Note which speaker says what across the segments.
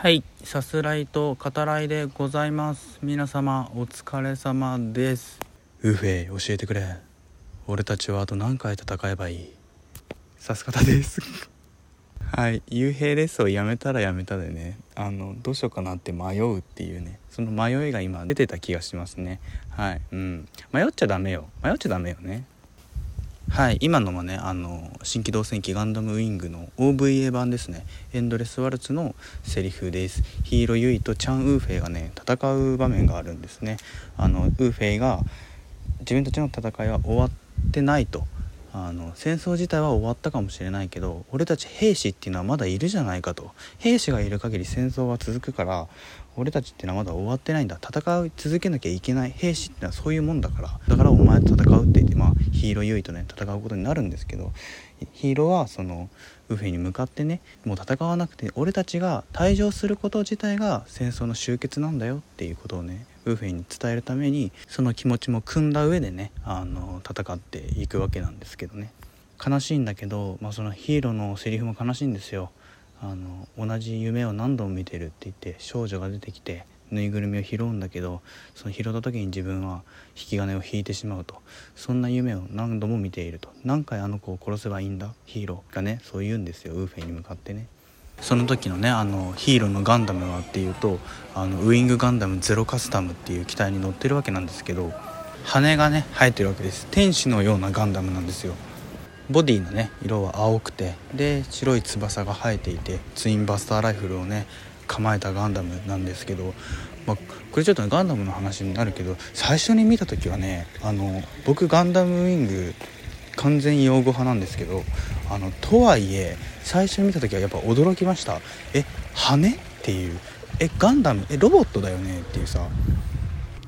Speaker 1: はいさすらいと語らいでございます。皆様お疲れ様です。ウーフェイ教えてくれ。俺たちはあと何回戦えばいい？さす方です。はい幽閉レッスンをやめたらやめたでね。あのどうしようかなって迷うっていうね。その迷いが今出てた気がしますね。はいうん。迷っちゃダメよ。迷っちゃダメよねはい今のもねあの新機動戦機ガンダムウィングの OVA 版ですね。エンドレスワルツのセリフです。ヒーローユイとチャン・ウーフェイがね戦う場面があるんですね。あのウーフェイが自分たちの戦いは終わってないと。あの戦争自体は終わったかもしれないけど俺たち兵士っていうのはまだいるじゃないかと。兵士がいる限り戦争は続くから俺たちっていうのはまだ終わってないんだ。戦い続けなきゃいけない。兵士っていうのはそういうもんだから。だからお前と戦うって言ってまあヒーローユイとね戦うことになるんですけどヒーローはそのウフェに向かってねもう戦わなくて俺たちが退場すること自体が戦争の終結なんだよっていうことをねウーフェに伝えるためにその気持ちも組んだ上でねあの戦っていくわけなんですけどね。悲しいんだけど、まあ、そのヒーローのセリフも悲しいんですよ。あの同じ夢を何度も見てるって言って少女が出てきてぬいぐるみを拾うんだけどその拾った時に自分は引き金を引いてしまうと。そんな夢を何度も見ていると。何回あの子を殺せばいいんだ？ヒーローがねそう言うんですよウーフェンに向かってね。その時のねあのヒーローのガンダムはっていうとあのウイングガンダムゼロカスタムっていう機体に乗ってるわけなんですけど羽がね生えてるわけです。天使のようなガンダムなんですよ。ボディのね色は青くてで白い翼が生えていてツインバスターライフルをね構えたガンダムなんですけど、まあ、これちょっとねガンダムの話になるけど最初に見た時はねあの僕ガンダムウィング完全用語派なんですけどあのとはいえ最初見た時はやっぱ驚きました。え羽っていう。えガンダムえロボットだよね？っていうさ。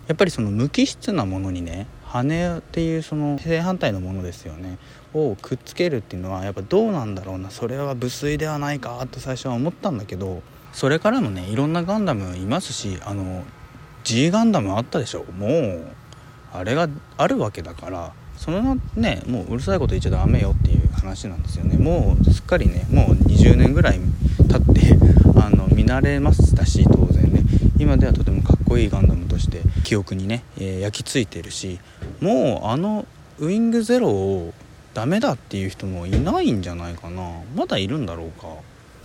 Speaker 1: やっぱりその無機質なものにね羽っていうその正反対のものですよね。をくっつけるっていうのはやっぱどうなんだろうな。それは無粋ではないかと最初は思ったんだけどそれからもねいろんなガンダムいますしあの G ガンダムあったでしょ？もうあれがあるわけだからそのねもううるさいこと言っちゃダメよっていう話なんですよね。もうすっかりねもう20年ぐらい経ってあの見慣れましたし当然ね。今ではとてもかっこいいガンダムとして記憶にね、えー、焼き付いてるしもうあのウィングゼロをダメだっていう人もいないんじゃないかな。まだいるんだろうか。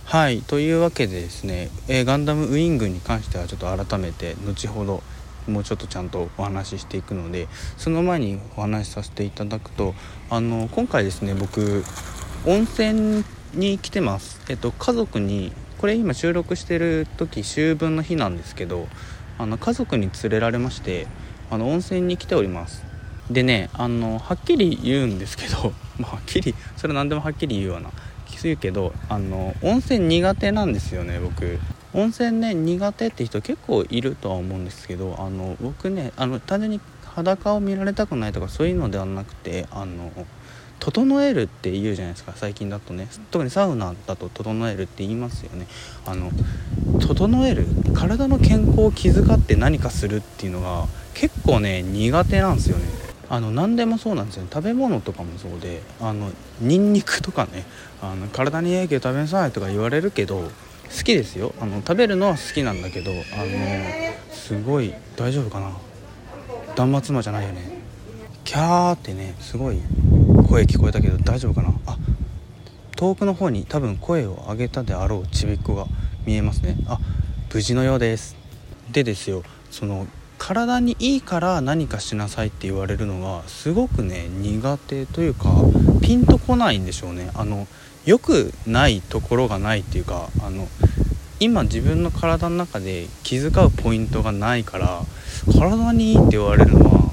Speaker 1: はいというわけでですね、えー、ガンダムウィングに関してはちょっと改めて後ほどもうちょっとちゃんとお話ししていくのでその前にお話しさせていただくとあの今回ですね僕温泉に来てます。えっと家族にこれ今収録してる時秋分の日なんですけどあの家族に連れられましてあの温泉に来ております。でねあのはっきり言うんですけど、まあ、はっきりそれ何でもはっきり言うような言うけどあの温泉苦手なんですよね僕。温泉ね苦手って人結構いるとは思うんですけどあの僕ねあの単純に裸を見られたくないとかそういうのではなくてあの整えるって言うじゃないですか最近だとね。特にサウナだと整えるって言いますよね。あの整える体の健康を気遣って何かするっていうのが結構ね苦手なんですよね。あの何でもそうなんですよね。食べ物とかもそうであのニンニクとかねあの体に影響食べなさいとか言われるけど好きですよ。あの食べるのは好きなんだけどあのすごい大丈夫かな？断末魔じゃないよね。キャーってねすごい声聞こえたけど大丈夫かな？あ遠くの方に多分声を上げたであろうちびっこが見えますね。あ無事のようです。でですよその体にいいから何かしなさいって言われるのがすごくね苦手というかピンとこないんでしょうね。あの良くないところがないっていうかあの今自分の体の中で気遣うポイントがないから体にいいって言われるのは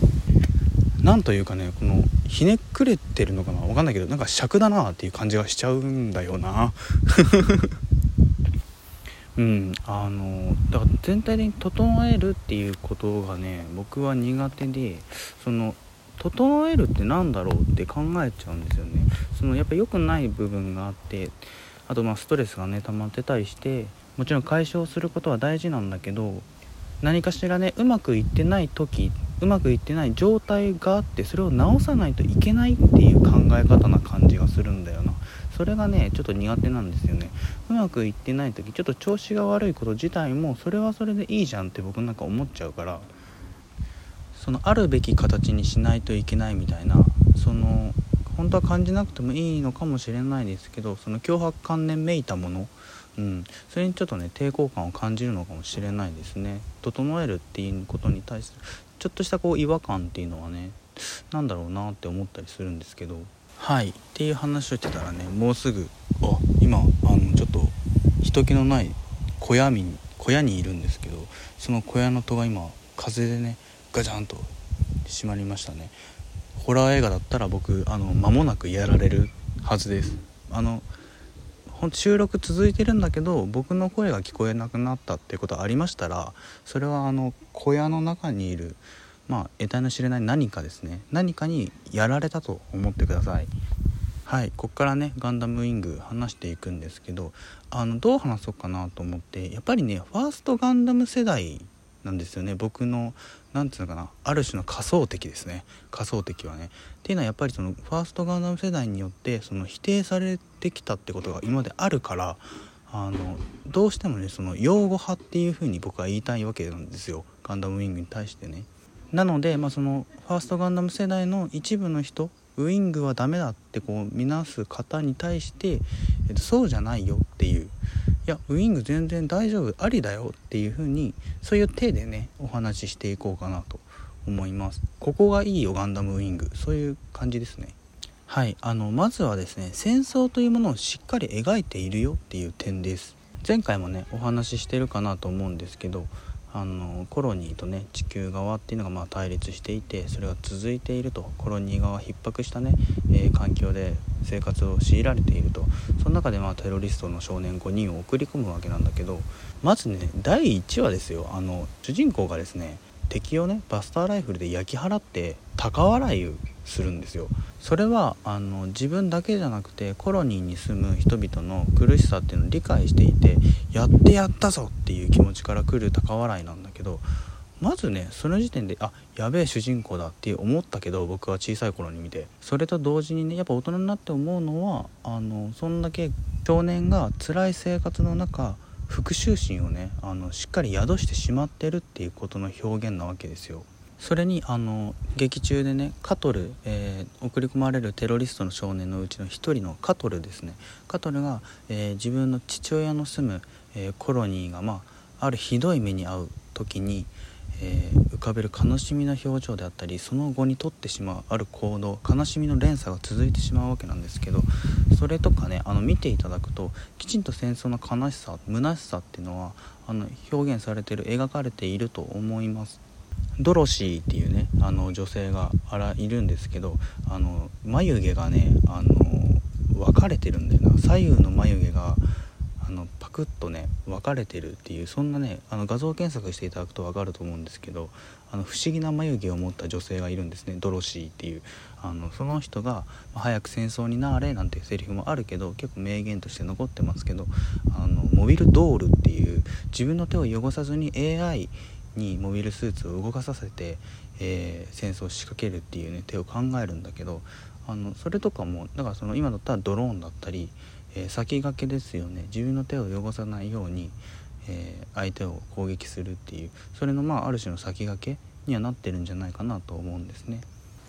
Speaker 1: 何というかねこのひねくれてるのかな？分かんないけどなんか尺だなっていう感じがしちゃうんだよな。うん。あのだから全体的に整えるっていうことがね僕は苦手でその整えるって何だろうって考えちゃうんですよね。そのやっぱ良くない部分があってあとまあストレスがね溜まってたりしてもちろん解消することは大事なんだけど何かしらねうまくいってない時うまくいってない状態があってそれを直さないといけないっていう考え方な感じがするんだよな。それがねちょっと苦手なんですよね。うまくいってない時ちょっと調子が悪いこと自体もそれはそれでいいじゃんって僕なんか思っちゃうからそのあるべき形にしないといけないみたいなその本当は感じなくてもいいのかもしれないですけどその脅迫観念めいたもの、うん、それにちょっとね抵抗感を感じるのかもしれないですね。整えるっていうことに対するちょっとしたこう違和感っていうのはね何だろうなって思ったりするんですけどはい。っていう話をしてたらねもうすぐあ。今あのちょっと人気のない小屋に小屋にいるんですけどその小屋の戸が今風でねガチャンと閉まりましたね。ホラー映画だったら僕あの間もなくやられるはずです。あの収録続いてるんだけど僕の声が聞こえなくなったっていうことありましたらそれはあの小屋の中にいるまあ得体の知れない何かですね。何かにやられたと思ってください。はいこっからねガンダムウィング話していくんですけどあのどう話そうかなと思ってやっぱりねファーストガンダム世代なんですよね。僕の何て言うのかなある種の仮想敵ですね。仮想敵はね。っていうのはやっぱりそのファーストガンダム世代によってその否定されてきたってことが今まであるからあのどうしてもねその擁護派っていう風に僕は言いたいわけなんですよ。ガンダムウィングに対してね。なので、まあ、そのファーストガンダム世代の一部の人ウイングはダメだってこう見なす方に対して、えっと、そうじゃないよっていう。いやウイング全然大丈夫ありだよっていう風にそういう体でねお話ししていこうかなと思います。ここがいいよガンダムウイング。そういう感じですね。はい。あのまずはですね戦争というものをしっかり描いているよっていう点です。前回もねお話ししてるかなと思うんですけどあのコロニーとね地球側っていうのがまあ対立していてそれが続いているとコロニー側逼迫したね、えー、環境で生活を強いられていると。その中でまあテロリストの少年5人を送り込むわけなんだけどまずね第1話ですよ。あの主人公がですね敵をねバスターライフルで焼き払って高笑いするんですよそれはあの自分だけじゃなくてコロニーに住む人々の苦しさっていうのを理解していてやってやったぞっていう気持ちから来る高笑いなんだけどまずねその時点であやべえ主人公だって思ったけど僕は小さい頃に見てそれと同時にねやっぱ大人になって思うのはあのそんだけ少年が辛い生活の中復讐心をねあのしっかり宿してしまってるっていうことの表現なわけですよ。それにあの劇中でねカトル、えー、送り込まれるテロリストの少年のうちの一人のカトルですね。カトルが、えー、自分の父親の住む、えー、コロニーが、まあ、あるひどい目に遭う時に、え浮かべる悲しみの表情であったりその後にとってしまうある行動悲しみの連鎖が続いてしまうわけなんですけどそれとかねあの見ていただくときちんと戦争の悲しさ虚しさっていうのはあの表現されてる描かれていると思います。ドロシーっていうねあの女性があらいるんですけどあの眉毛がねあの分かれてるんだよな。左右の眉毛があのパクッとね分かれてるっていうそんなねあの画像検索していただくと分かると思うんですけどあの不思議な眉毛を持った女性がいるんですね。ドロシーっていう。あのその人が「早く戦争になれ」なんてセリフもあるけど結構名言として残ってますけどあのモビルドールっていう自分の手を汚さずに AI にモビルスーツを動かさせて、えー、戦争を仕掛けるっていうね手を考えるんだけどあのそれとかもだからその今だったらドローンだったり、えー、先駆けですよね自分の手を汚さないように、えー、相手を攻撃するっていうそれのまあある種の先駆けにはなってるんじゃないかなと思うんですね。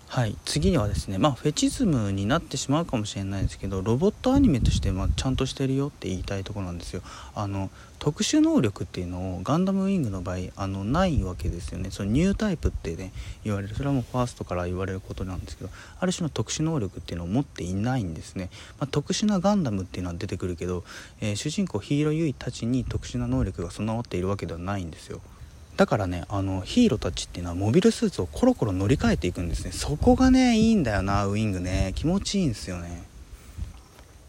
Speaker 1: はい次にはですねまあフェチズムになってしまうかもしれないですけどロボットアニメとしてまちゃんとしてるよって言いたいところなんですよ。あの特殊能力っていうのをガンダムウィングの場合あのないわけですよね。そのニュータイプってね言われる。それはもうファーストから言われることなんですけどある種の特殊能力っていうのを持っていないんですね、まあ、特殊なガンダムっていうのは出てくるけど、えー、主人公ヒーローユイたちに特殊な能力が備わっているわけではないんですよ。だからねあのヒーローたちっていうのはモビルスーツをコロコロ乗り換えていくんですね。そこがねいいんだよなウィングね。気持ちいいんですよね。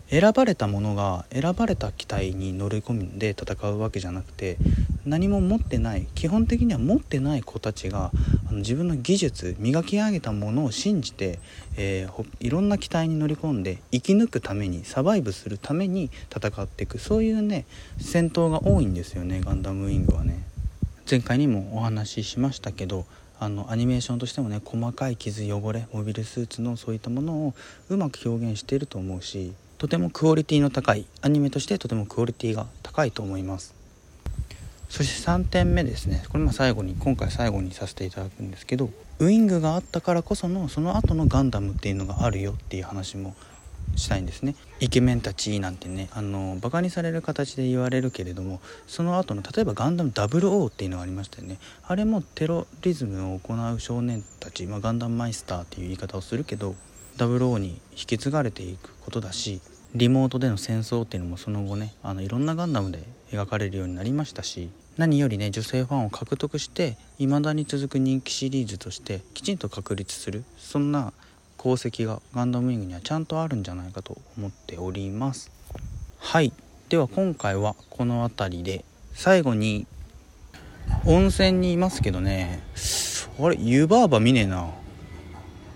Speaker 1: 選ばれたものが選ばれた機体に乗り込んで戦うわけじゃなくて何も持ってない基本的には持ってない子たちがあの自分の技術磨き上げたものを信じて、えー、いろんな機体に乗り込んで生き抜くためにサバイブするために戦っていく。そういうね戦闘が多いんですよねガンダムウィングはね。前回にもお話ししましたけどあのアニメーションとしてもね細かい傷汚れモビルスーツのそういったものをうまく表現していると思うしとてもクオリティの高いアニメとしてとてもクオリティが高いと思います。そして3点目ですね。これま最後に今回最後にさせていただくんですけどウイングがあったからこそのその後のガンダムっていうのがあるよっていう話もしたいんですね。イケメンたちなんてねあのバカにされる形で言われるけれどもその後の例えばガンダム00っていうのがありましたよね。あれもテロリズムを行う少年たち、まあ、ガンダムマイスターっていう言い方をするけど00に引き継がれていくことだしリモートでの戦争っていうのもその後ねあのいろんなガンダムで描かれるようになりましたし何よりね女性ファンを獲得して未だに続く人気シリーズとしてきちんと確立するそんな功績がガンダムウィングにはちゃんとあるんじゃないかと思っております。はい。では今回はこの辺りで最後に温泉にいますけどね。あれ湯婆婆見ねえな。